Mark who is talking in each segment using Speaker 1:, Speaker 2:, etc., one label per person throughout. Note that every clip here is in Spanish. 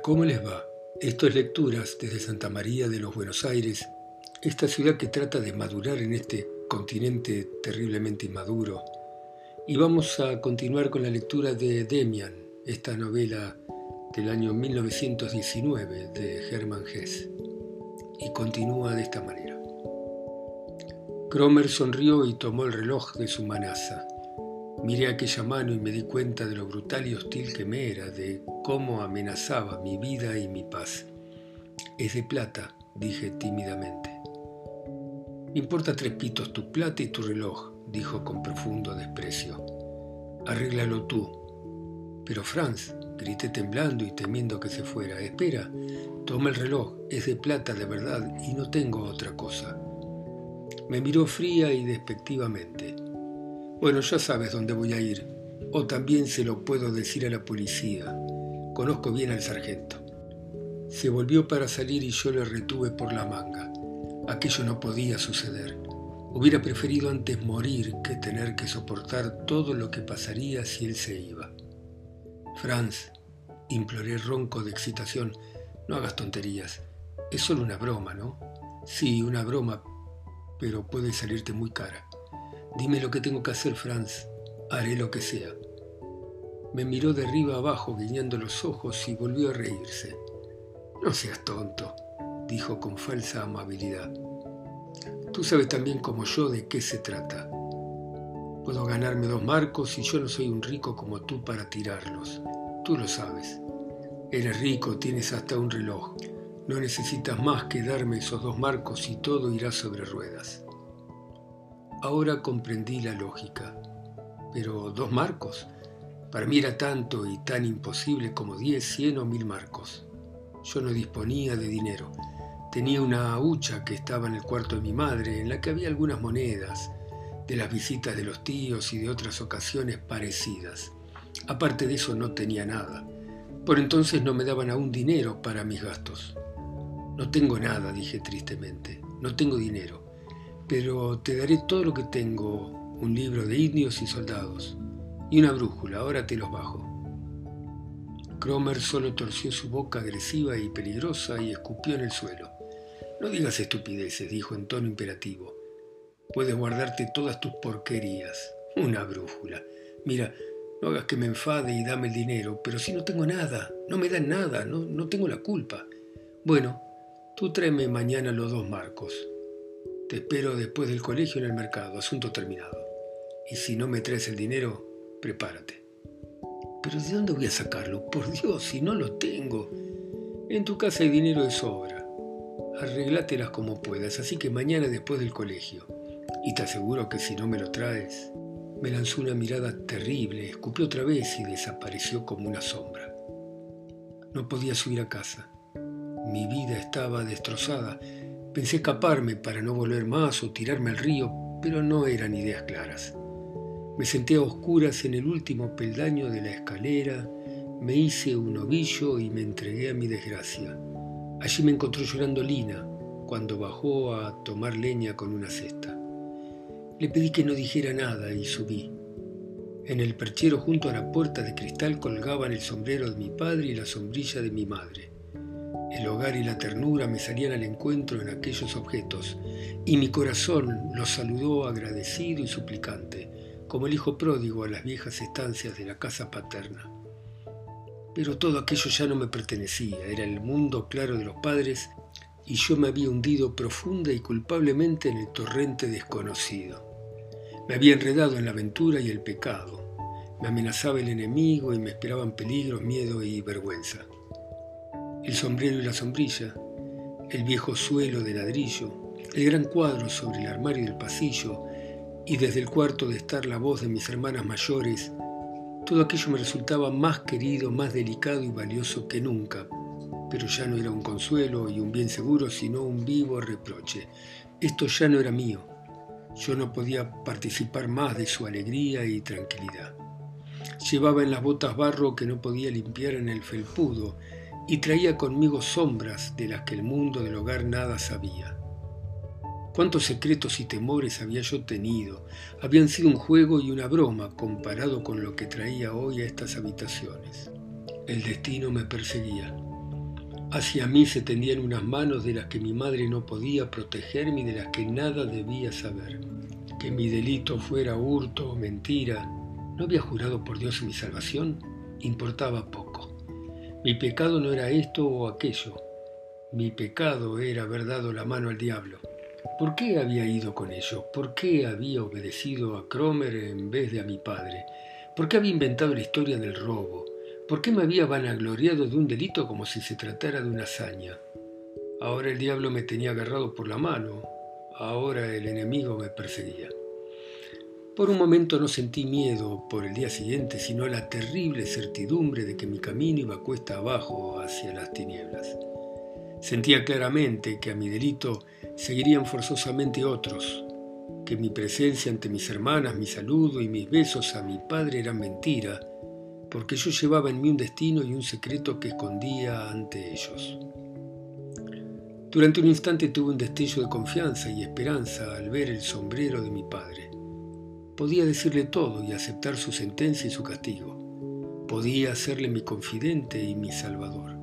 Speaker 1: ¿cómo les va? Esto es Lecturas desde Santa María de los Buenos Aires, esta ciudad que trata de madurar en este continente terriblemente inmaduro. Y vamos a continuar con la lectura de Demian, esta novela del año 1919 de Hermann Hesse. Y continúa de esta manera. Cromer sonrió y tomó el reloj de su manaza. Miré aquella mano y me di cuenta de lo brutal y hostil que me era, de cómo amenazaba mi vida y mi paz. Es de plata, dije tímidamente. Me importa tres pitos tu plata y tu reloj, dijo con profundo desprecio. Arréglalo tú. Pero Franz, grité temblando y temiendo que se fuera, espera, toma el reloj, es de plata de verdad y no tengo otra cosa. Me miró fría y despectivamente. Bueno, ya sabes dónde voy a ir. O también se lo puedo decir a la policía. Conozco bien al sargento. Se volvió para salir y yo le retuve por la manga. Aquello no podía suceder. Hubiera preferido antes morir que tener que soportar todo lo que pasaría si él se iba. Franz, imploré ronco de excitación, no hagas tonterías. Es solo una broma, ¿no? Sí, una broma, pero puede salirte muy cara. Dime lo que tengo que hacer, Franz. Haré lo que sea. Me miró de arriba abajo, guiñando los ojos, y volvió a reírse. No seas tonto, dijo con falsa amabilidad. Tú sabes también como yo de qué se trata. Puedo ganarme dos marcos y yo no soy un rico como tú para tirarlos. Tú lo sabes. Eres rico, tienes hasta un reloj. No necesitas más que darme esos dos marcos y todo irá sobre ruedas. Ahora comprendí la lógica. Pero dos marcos. Para mí era tanto y tan imposible como diez, cien o mil marcos. Yo no disponía de dinero. Tenía una hucha que estaba en el cuarto de mi madre, en la que había algunas monedas, de las visitas de los tíos y de otras ocasiones parecidas. Aparte de eso no tenía nada. Por entonces no me daban aún dinero para mis gastos. No tengo nada, dije tristemente. No tengo dinero pero te daré todo lo que tengo, un libro de indios y soldados, y una brújula, ahora te los bajo. Cromer solo torció su boca agresiva y peligrosa y escupió en el suelo. No digas estupideces, dijo en tono imperativo. Puedes guardarte todas tus porquerías. Una brújula. Mira, no hagas que me enfade y dame el dinero, pero si no tengo nada, no me dan nada, no, no tengo la culpa. Bueno, tú tráeme mañana los dos marcos. Te espero después del colegio en el mercado, asunto terminado. Y si no me traes el dinero, prepárate. Pero ¿de dónde voy a sacarlo? Por Dios, si no lo tengo. En tu casa hay dinero de sobra. Arreglátelas como puedas, así que mañana después del colegio. Y te aseguro que si no me lo traes... Me lanzó una mirada terrible, escupió otra vez y desapareció como una sombra. No podía subir a casa. Mi vida estaba destrozada Pensé escaparme para no volver más o tirarme al río, pero no eran ideas claras. Me senté a oscuras en el último peldaño de la escalera, me hice un ovillo y me entregué a mi desgracia. Allí me encontró llorando Lina cuando bajó a tomar leña con una cesta. Le pedí que no dijera nada y subí. En el perchero junto a la puerta de cristal colgaban el sombrero de mi padre y la sombrilla de mi madre. El hogar y la ternura me salían al encuentro en aquellos objetos, y mi corazón los saludó agradecido y suplicante, como el hijo pródigo a las viejas estancias de la casa paterna. Pero todo aquello ya no me pertenecía, era el mundo claro de los padres, y yo me había hundido profunda y culpablemente en el torrente desconocido. Me había enredado en la aventura y el pecado. Me amenazaba el enemigo y me esperaban peligros, miedo y vergüenza el sombrero y la sombrilla, el viejo suelo de ladrillo, el gran cuadro sobre el armario del pasillo y desde el cuarto de estar la voz de mis hermanas mayores, todo aquello me resultaba más querido, más delicado y valioso que nunca, pero ya no era un consuelo y un bien seguro, sino un vivo reproche. Esto ya no era mío. Yo no podía participar más de su alegría y tranquilidad. Llevaba en las botas barro que no podía limpiar en el felpudo, y traía conmigo sombras de las que el mundo del hogar nada sabía. Cuántos secretos y temores había yo tenido, habían sido un juego y una broma comparado con lo que traía hoy a estas habitaciones. El destino me perseguía. Hacia mí se tendían unas manos de las que mi madre no podía protegerme y de las que nada debía saber. Que mi delito fuera hurto o mentira, ¿no había jurado por Dios mi salvación? Importaba poco. Mi pecado no era esto o aquello. Mi pecado era haber dado la mano al diablo. ¿Por qué había ido con ello? ¿Por qué había obedecido a Cromer en vez de a mi padre? ¿Por qué había inventado la historia del robo? ¿Por qué me había vanagloriado de un delito como si se tratara de una hazaña? Ahora el diablo me tenía agarrado por la mano, ahora el enemigo me perseguía. Por un momento no sentí miedo por el día siguiente, sino la terrible certidumbre de que mi camino iba cuesta abajo hacia las tinieblas. Sentía claramente que a mi delito seguirían forzosamente otros, que mi presencia ante mis hermanas, mi saludo y mis besos a mi padre eran mentira, porque yo llevaba en mí un destino y un secreto que escondía ante ellos. Durante un instante tuve un destello de confianza y esperanza al ver el sombrero de mi padre. Podía decirle todo y aceptar su sentencia y su castigo. Podía hacerle mi confidente y mi salvador.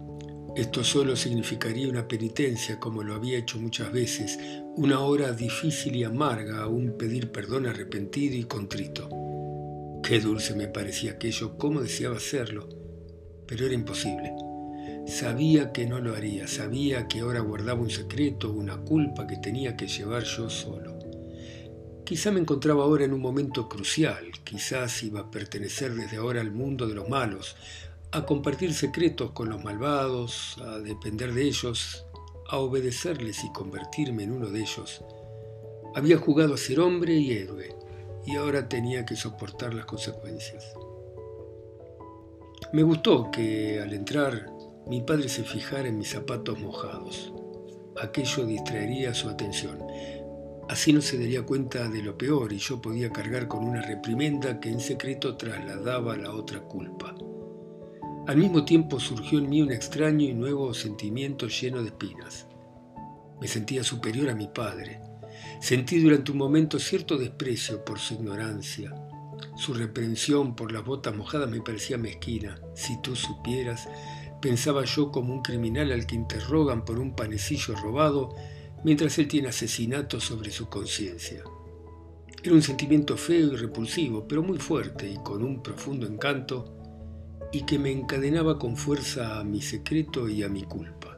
Speaker 1: Esto solo significaría una penitencia como lo había hecho muchas veces, una hora difícil y amarga, un pedir perdón arrepentido y contrito. Qué dulce me parecía aquello, cómo deseaba hacerlo, pero era imposible. Sabía que no lo haría, sabía que ahora guardaba un secreto, una culpa que tenía que llevar yo solo. Quizá me encontraba ahora en un momento crucial, quizás iba a pertenecer desde ahora al mundo de los malos, a compartir secretos con los malvados, a depender de ellos, a obedecerles y convertirme en uno de ellos. Había jugado a ser hombre y héroe, y ahora tenía que soportar las consecuencias. Me gustó que al entrar mi padre se fijara en mis zapatos mojados. Aquello distraería su atención. Así no se daría cuenta de lo peor y yo podía cargar con una reprimenda que en secreto trasladaba la otra culpa. Al mismo tiempo surgió en mí un extraño y nuevo sentimiento lleno de espinas. Me sentía superior a mi padre, Sentí durante un momento cierto desprecio por su ignorancia. Su reprensión por las botas mojadas me parecía mezquina. Si tú supieras, pensaba yo como un criminal al que interrogan por un panecillo robado mientras él tiene asesinato sobre su conciencia. Era un sentimiento feo y repulsivo, pero muy fuerte y con un profundo encanto, y que me encadenaba con fuerza a mi secreto y a mi culpa.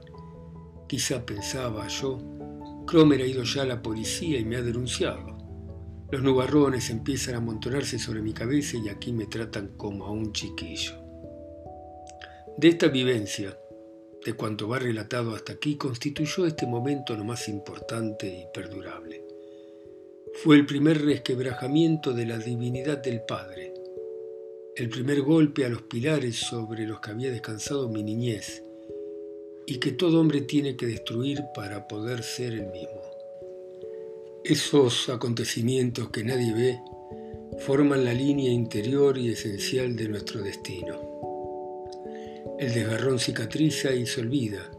Speaker 1: Quizá pensaba yo, Cromer ha ido ya a la policía y me ha denunciado. Los nubarrones empiezan a amontonarse sobre mi cabeza y aquí me tratan como a un chiquillo. De esta vivencia, de cuanto va relatado hasta aquí, constituyó este momento lo más importante y perdurable. Fue el primer resquebrajamiento de la divinidad del Padre, el primer golpe a los pilares sobre los que había descansado mi niñez, y que todo hombre tiene que destruir para poder ser el mismo. Esos acontecimientos que nadie ve forman la línea interior y esencial de nuestro destino. El desgarrón cicatriza y se olvida,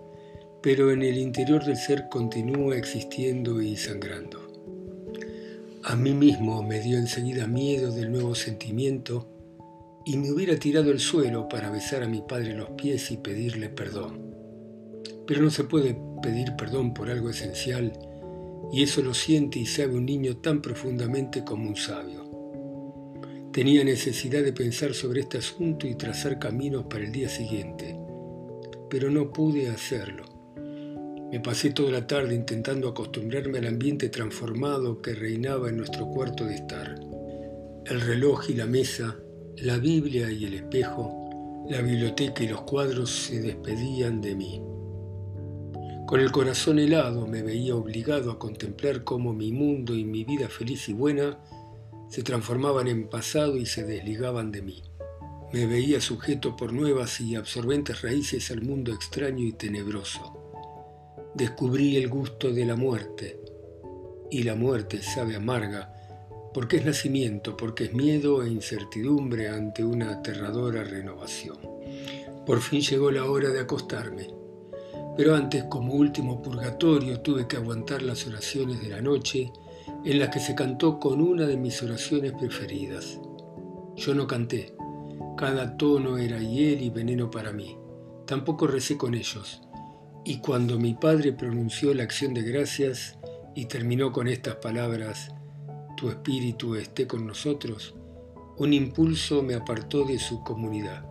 Speaker 1: pero en el interior del ser continúa existiendo y sangrando. A mí mismo me dio enseguida miedo del nuevo sentimiento y me hubiera tirado al suelo para besar a mi padre los pies y pedirle perdón. Pero no se puede pedir perdón por algo esencial y eso lo siente y sabe un niño tan profundamente como un sabio. Tenía necesidad de pensar sobre este asunto y trazar caminos para el día siguiente, pero no pude hacerlo. Me pasé toda la tarde intentando acostumbrarme al ambiente transformado que reinaba en nuestro cuarto de estar. El reloj y la mesa, la Biblia y el espejo, la biblioteca y los cuadros se despedían de mí. Con el corazón helado me veía obligado a contemplar cómo mi mundo y mi vida feliz y buena se transformaban en pasado y se desligaban de mí. Me veía sujeto por nuevas y absorbentes raíces al mundo extraño y tenebroso. Descubrí el gusto de la muerte, y la muerte sabe amarga, porque es nacimiento, porque es miedo e incertidumbre ante una aterradora renovación. Por fin llegó la hora de acostarme. Pero antes, como último purgatorio, tuve que aguantar las oraciones de la noche en las que se cantó con una de mis oraciones preferidas. Yo no canté. Cada tono era hiel y veneno para mí. Tampoco recé con ellos. Y cuando mi padre pronunció la acción de gracias y terminó con estas palabras, Tu espíritu esté con nosotros, un impulso me apartó de su comunidad.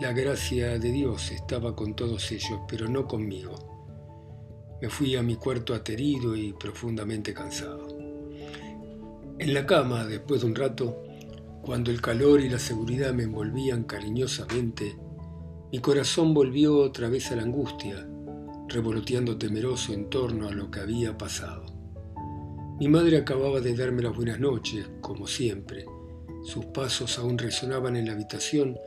Speaker 1: La gracia de Dios estaba con todos ellos, pero no conmigo. Me fui a mi cuarto aterido y profundamente cansado. En la cama, después de un rato, cuando el calor y la seguridad me envolvían cariñosamente, mi corazón volvió otra vez a la angustia, revoloteando temeroso en torno a lo que había pasado. Mi madre acababa de darme las buenas noches, como siempre. Sus pasos aún resonaban en la habitación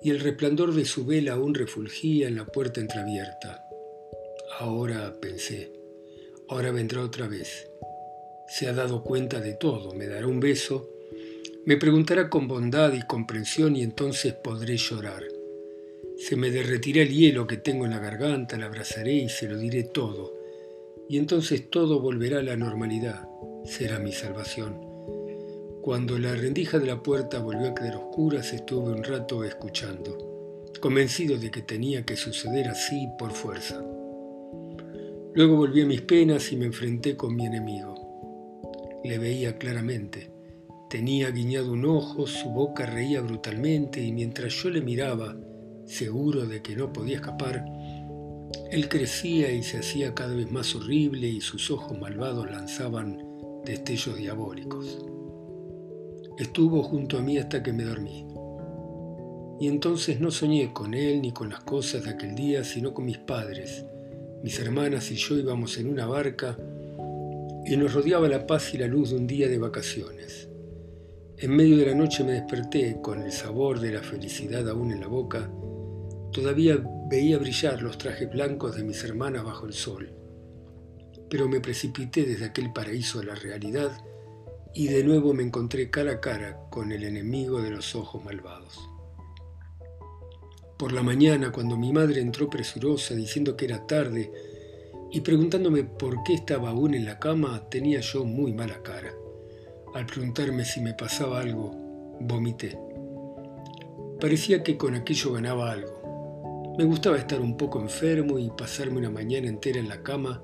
Speaker 1: y el resplandor de su vela aún refulgía en la puerta entreabierta. Ahora pensé, ahora vendrá otra vez. Se ha dado cuenta de todo, me dará un beso, me preguntará con bondad y comprensión y entonces podré llorar. Se me derretirá el hielo que tengo en la garganta, la abrazaré y se lo diré todo. Y entonces todo volverá a la normalidad. Será mi salvación. Cuando la rendija de la puerta volvió a quedar oscura, estuve un rato escuchando, convencido de que tenía que suceder así por fuerza. Luego volví a mis penas y me enfrenté con mi enemigo. Le veía claramente. Tenía guiñado un ojo, su boca reía brutalmente y mientras yo le miraba, seguro de que no podía escapar, él crecía y se hacía cada vez más horrible y sus ojos malvados lanzaban destellos diabólicos. Estuvo junto a mí hasta que me dormí. Y entonces no soñé con él ni con las cosas de aquel día, sino con mis padres. Mis hermanas y yo íbamos en una barca y nos rodeaba la paz y la luz de un día de vacaciones. En medio de la noche me desperté con el sabor de la felicidad aún en la boca. Todavía veía brillar los trajes blancos de mis hermanas bajo el sol. Pero me precipité desde aquel paraíso a la realidad y de nuevo me encontré cara a cara con el enemigo de los ojos malvados. Por la mañana, cuando mi madre entró presurosa diciendo que era tarde y preguntándome por qué estaba aún en la cama, tenía yo muy mala cara. Al preguntarme si me pasaba algo, vomité. Parecía que con aquello ganaba algo. Me gustaba estar un poco enfermo y pasarme una mañana entera en la cama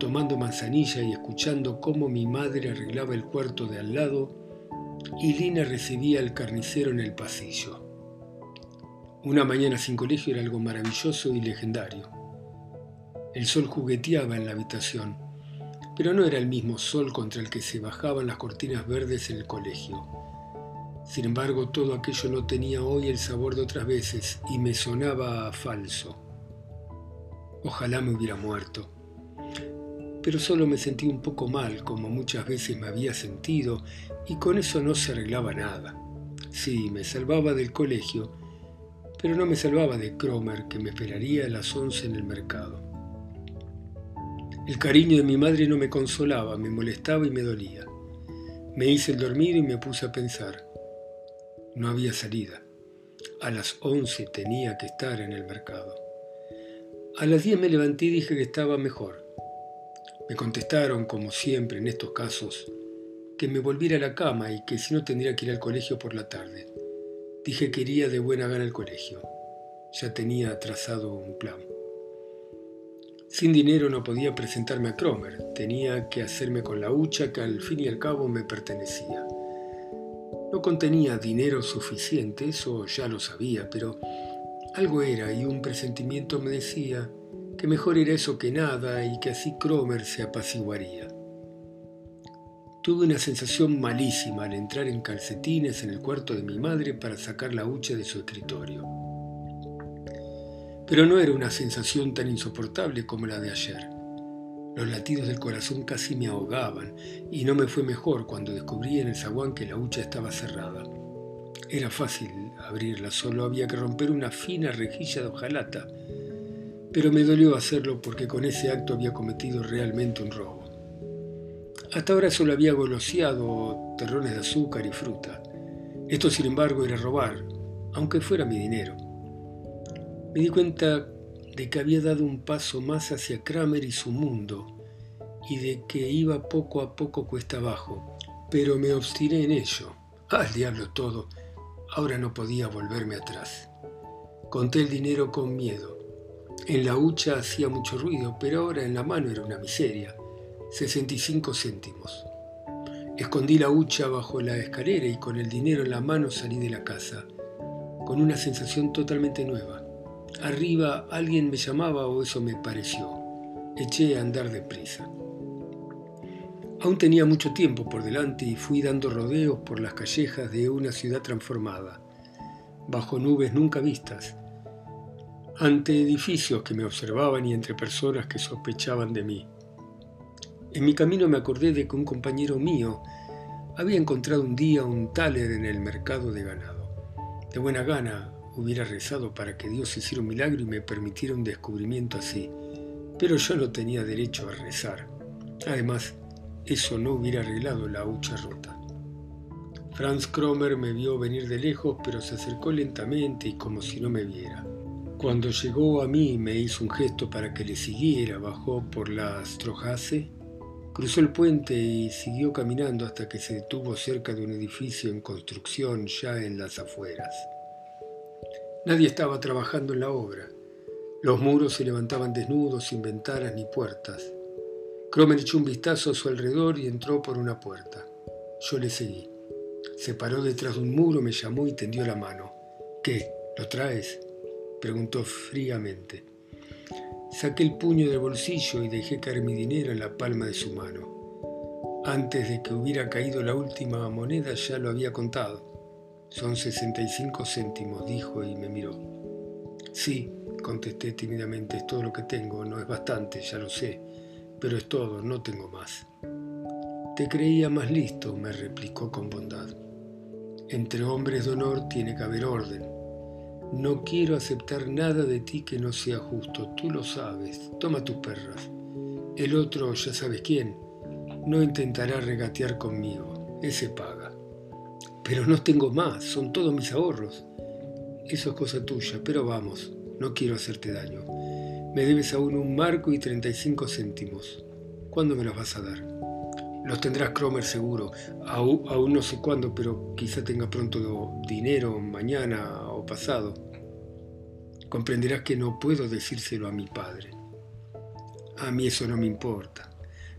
Speaker 1: tomando manzanilla y escuchando cómo mi madre arreglaba el cuarto de al lado y Lina recibía al carnicero en el pasillo. Una mañana sin colegio era algo maravilloso y legendario. El sol jugueteaba en la habitación, pero no era el mismo sol contra el que se bajaban las cortinas verdes en el colegio. Sin embargo, todo aquello no tenía hoy el sabor de otras veces y me sonaba falso. Ojalá me hubiera muerto pero solo me sentí un poco mal, como muchas veces me había sentido, y con eso no se arreglaba nada. Sí, me salvaba del colegio, pero no me salvaba de Cromer, que me esperaría a las once en el mercado. El cariño de mi madre no me consolaba, me molestaba y me dolía. Me hice el dormido y me puse a pensar. No había salida. A las once tenía que estar en el mercado. A las diez me levanté y dije que estaba mejor. Me contestaron, como siempre en estos casos, que me volviera a la cama y que si no tendría que ir al colegio por la tarde. Dije que iría de buena gana al colegio. Ya tenía trazado un plan. Sin dinero no podía presentarme a Cromer, tenía que hacerme con la hucha que al fin y al cabo me pertenecía. No contenía dinero suficiente, eso ya lo sabía, pero algo era y un presentimiento me decía que mejor era eso que nada y que así Cromer se apaciguaría. Tuve una sensación malísima al entrar en calcetines en el cuarto de mi madre para sacar la hucha de su escritorio. Pero no era una sensación tan insoportable como la de ayer. Los latidos del corazón casi me ahogaban y no me fue mejor cuando descubrí en el zaguán que la hucha estaba cerrada. Era fácil abrirla, solo había que romper una fina rejilla de hojalata pero me dolió hacerlo porque con ese acto había cometido realmente un robo. Hasta ahora solo había goloseado terrones de azúcar y fruta. Esto, sin embargo, era robar, aunque fuera mi dinero. Me di cuenta de que había dado un paso más hacia Kramer y su mundo, y de que iba poco a poco cuesta abajo, pero me obstiné en ello. Al diablo todo, ahora no podía volverme atrás. Conté el dinero con miedo En la hucha hacía mucho ruido, pero ahora en la mano era una miseria. 65 céntimos. Escondí la hucha bajo la escalera y con el dinero en la mano salí de la casa, con una sensación totalmente nueva. Arriba alguien me llamaba o eso me pareció. Eché a andar deprisa. Aún tenía mucho tiempo por delante y fui dando rodeos por las callejas de una ciudad transformada, bajo nubes nunca vistas, ante edificios que me observaban y entre personas que sospechaban de mí. En mi camino me acordé de que un compañero mío había encontrado un día un taler en el mercado de ganado. De buena gana hubiera rezado para que Dios hiciera un milagro y me permitiera un descubrimiento así, pero yo no tenía derecho a rezar. Además, eso no hubiera arreglado la hucha rota. Franz Kromer me vio venir de lejos, pero se acercó lentamente y como si no me viera. Cuando llegó a mí me hizo un gesto para que le siguiera, bajó por la Strohase, cruzó el puente y siguió caminando hasta que se detuvo cerca de un edificio en construcción ya en las afueras. Nadie estaba trabajando en la obra. Los muros se levantaban desnudos, sin ventanas ni puertas. Cromer echó un vistazo a su alrededor y entró por una puerta. Yo le seguí. Se paró detrás de un muro, me llamó y tendió la mano. ¿Qué? ¿Lo traes? preguntó fríamente. Saqué el puño del bolsillo y dejé caer mi dinero en la palma de su mano. Antes de que hubiera caído la última moneda ya lo había contado. Son 65 céntimos, dijo y me miró. Sí, contesté tímidamente, es todo lo que tengo, no es bastante, ya lo sé pero es todo, no tengo más. Te creía más listo, me replicó con bondad. Entre hombres de honor tiene que haber orden. No quiero aceptar nada de ti que no sea justo, tú lo sabes. Toma tus perras. El otro, ya sabes quién, no intentará regatear conmigo. Ese paga. Pero no tengo más, son todos mis ahorros. Eso es cosa tuya, pero vamos, no quiero hacerte daño. Me debes aún un marco y 35 céntimos. ¿Cuándo me los vas a dar? Los tendrás Cromer seguro. Aún, no sé cuándo, pero quizá tenga pronto dinero, mañana o pasado. Comprenderás que no puedo decírselo a mi padre. A mí eso no me importa.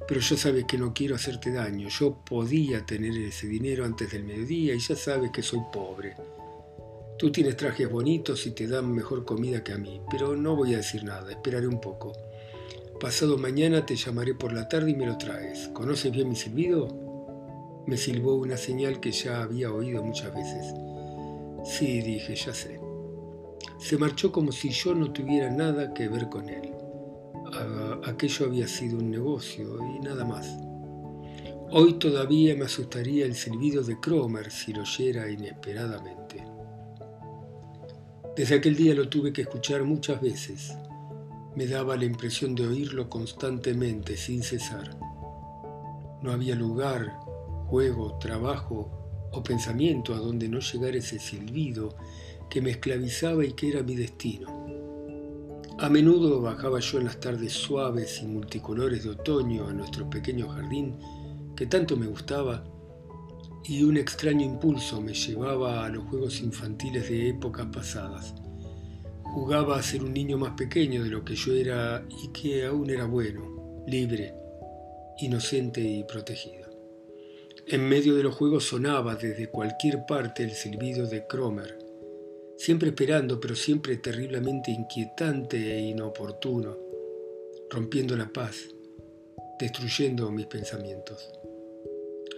Speaker 1: Pero ya sabes que no quiero hacerte daño. Yo podía tener ese dinero antes del mediodía y ya sabes que soy pobre. Tú tienes trajes bonitos y te dan mejor comida que a mí, pero no voy a decir nada, esperaré un poco. Pasado mañana te llamaré por la tarde y me lo traes. ¿Conoces bien mi silbido? Me silbó una señal que ya había oído muchas veces. Sí, dije, ya sé. Se marchó como si yo no tuviera nada que ver con él. Aquello había sido un negocio y nada más. Hoy todavía me asustaría el silbido de Cromer si lo oyera inesperadamente. Desde aquel día lo tuve que escuchar muchas veces. Me daba la impresión de oírlo constantemente, sin cesar. No había lugar, juego, trabajo o pensamiento a donde no llegara ese silbido que me esclavizaba y que era mi destino. A menudo bajaba yo en las tardes suaves y multicolores de otoño a nuestro pequeño jardín que tanto me gustaba y un extraño impulso me llevaba a los juegos infantiles de épocas pasadas. Jugaba a ser un niño más pequeño de lo que yo era y que aún era bueno, libre, inocente y protegido. En medio de los juegos sonaba desde cualquier parte el silbido de Cromer, siempre esperando, pero siempre terriblemente inquietante e inoportuno, rompiendo la paz, destruyendo mis pensamientos.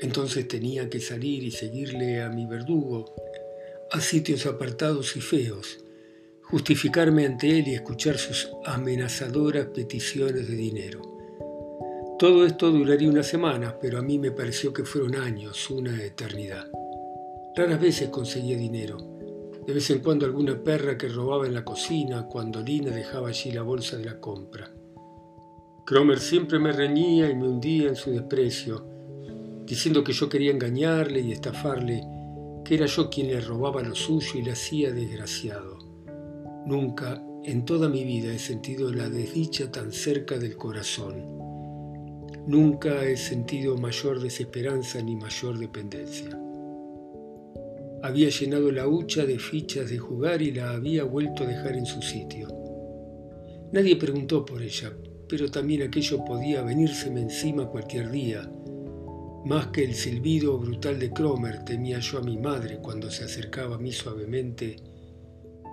Speaker 1: Entonces tenía que salir y seguirle a mi verdugo a sitios apartados y feos, justificarme ante él y escuchar sus amenazadoras peticiones de dinero. Todo esto duraría unas semanas, pero a mí me pareció que fueron años, una eternidad. Raras veces conseguía dinero. De vez en cuando alguna perra que robaba en la cocina cuando Lina dejaba allí la bolsa de la compra. Cromer siempre me reñía y me hundía en su desprecio, diciendo que yo quería engañarle y estafarle, que era yo quien le robaba lo suyo y le hacía desgraciado. Nunca en toda mi vida he sentido la desdicha tan cerca del corazón. Nunca he sentido mayor desesperanza ni mayor dependencia. Había llenado la hucha de fichas de jugar y la había vuelto a dejar en su sitio. Nadie preguntó por ella, pero también aquello podía venírseme encima cualquier día. Más que el silbido brutal de Cromer temía yo a mi madre cuando se acercaba a mí suavemente.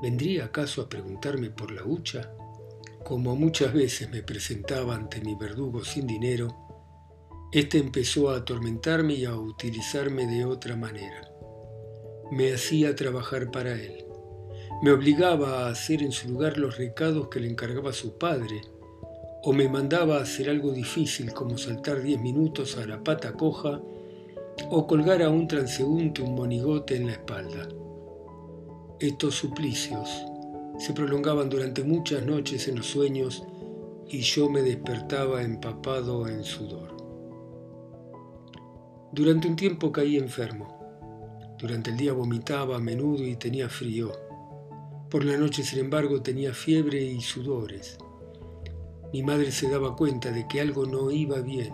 Speaker 1: ¿Vendría acaso a preguntarme por la hucha? Como muchas veces me presentaba ante mi verdugo sin dinero, éste empezó a atormentarme y a utilizarme de otra manera. Me hacía trabajar para él. Me obligaba a hacer en su lugar los recados que le encargaba su padre, o me mandaba a hacer algo difícil como saltar diez minutos a la pata coja o colgar a un transeúnte un monigote en la espalda. Estos suplicios se prolongaban durante muchas noches en los sueños y yo me despertaba empapado en sudor. Durante un tiempo caí enfermo. Durante el día vomitaba a menudo y tenía frío. Por la noche, sin embargo, tenía fiebre y sudores. Mi madre se daba cuenta de que algo no iba bien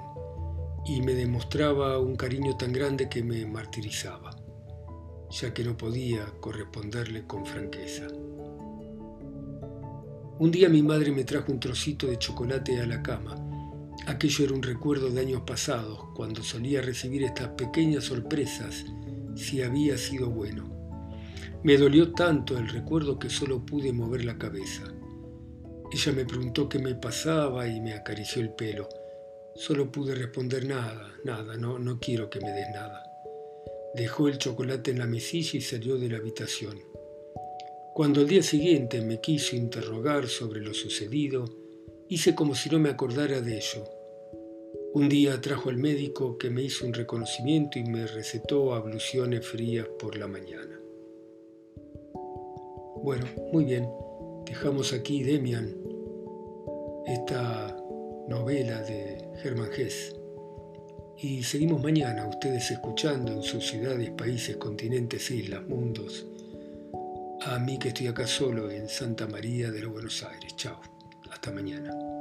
Speaker 1: y me demostraba un cariño tan grande que me martirizaba, ya que no podía corresponderle con franqueza. Un día mi madre me trajo un trocito de chocolate a la cama. Aquello era un recuerdo de años pasados, cuando solía recibir estas pequeñas sorpresas si había sido bueno. Me dolió tanto el recuerdo que solo pude mover la cabeza. Ella me preguntó qué me pasaba y me acarició el pelo. Solo pude responder nada, nada, no, no quiero que me des nada. Dejó el chocolate en la mesilla y salió de la habitación. Cuando al día siguiente me quiso interrogar sobre lo sucedido, hice como si no me acordara de ello. Un día trajo al médico que me hizo un reconocimiento y me recetó abluciones frías por la mañana. Bueno, muy bien, dejamos aquí Demian, esta novela de Germán Hess. Y seguimos mañana, ustedes escuchando en sus ciudades, países, continentes, islas, mundos a mí que estoy acá solo en Santa María de los Buenos Aires. Chao, hasta mañana.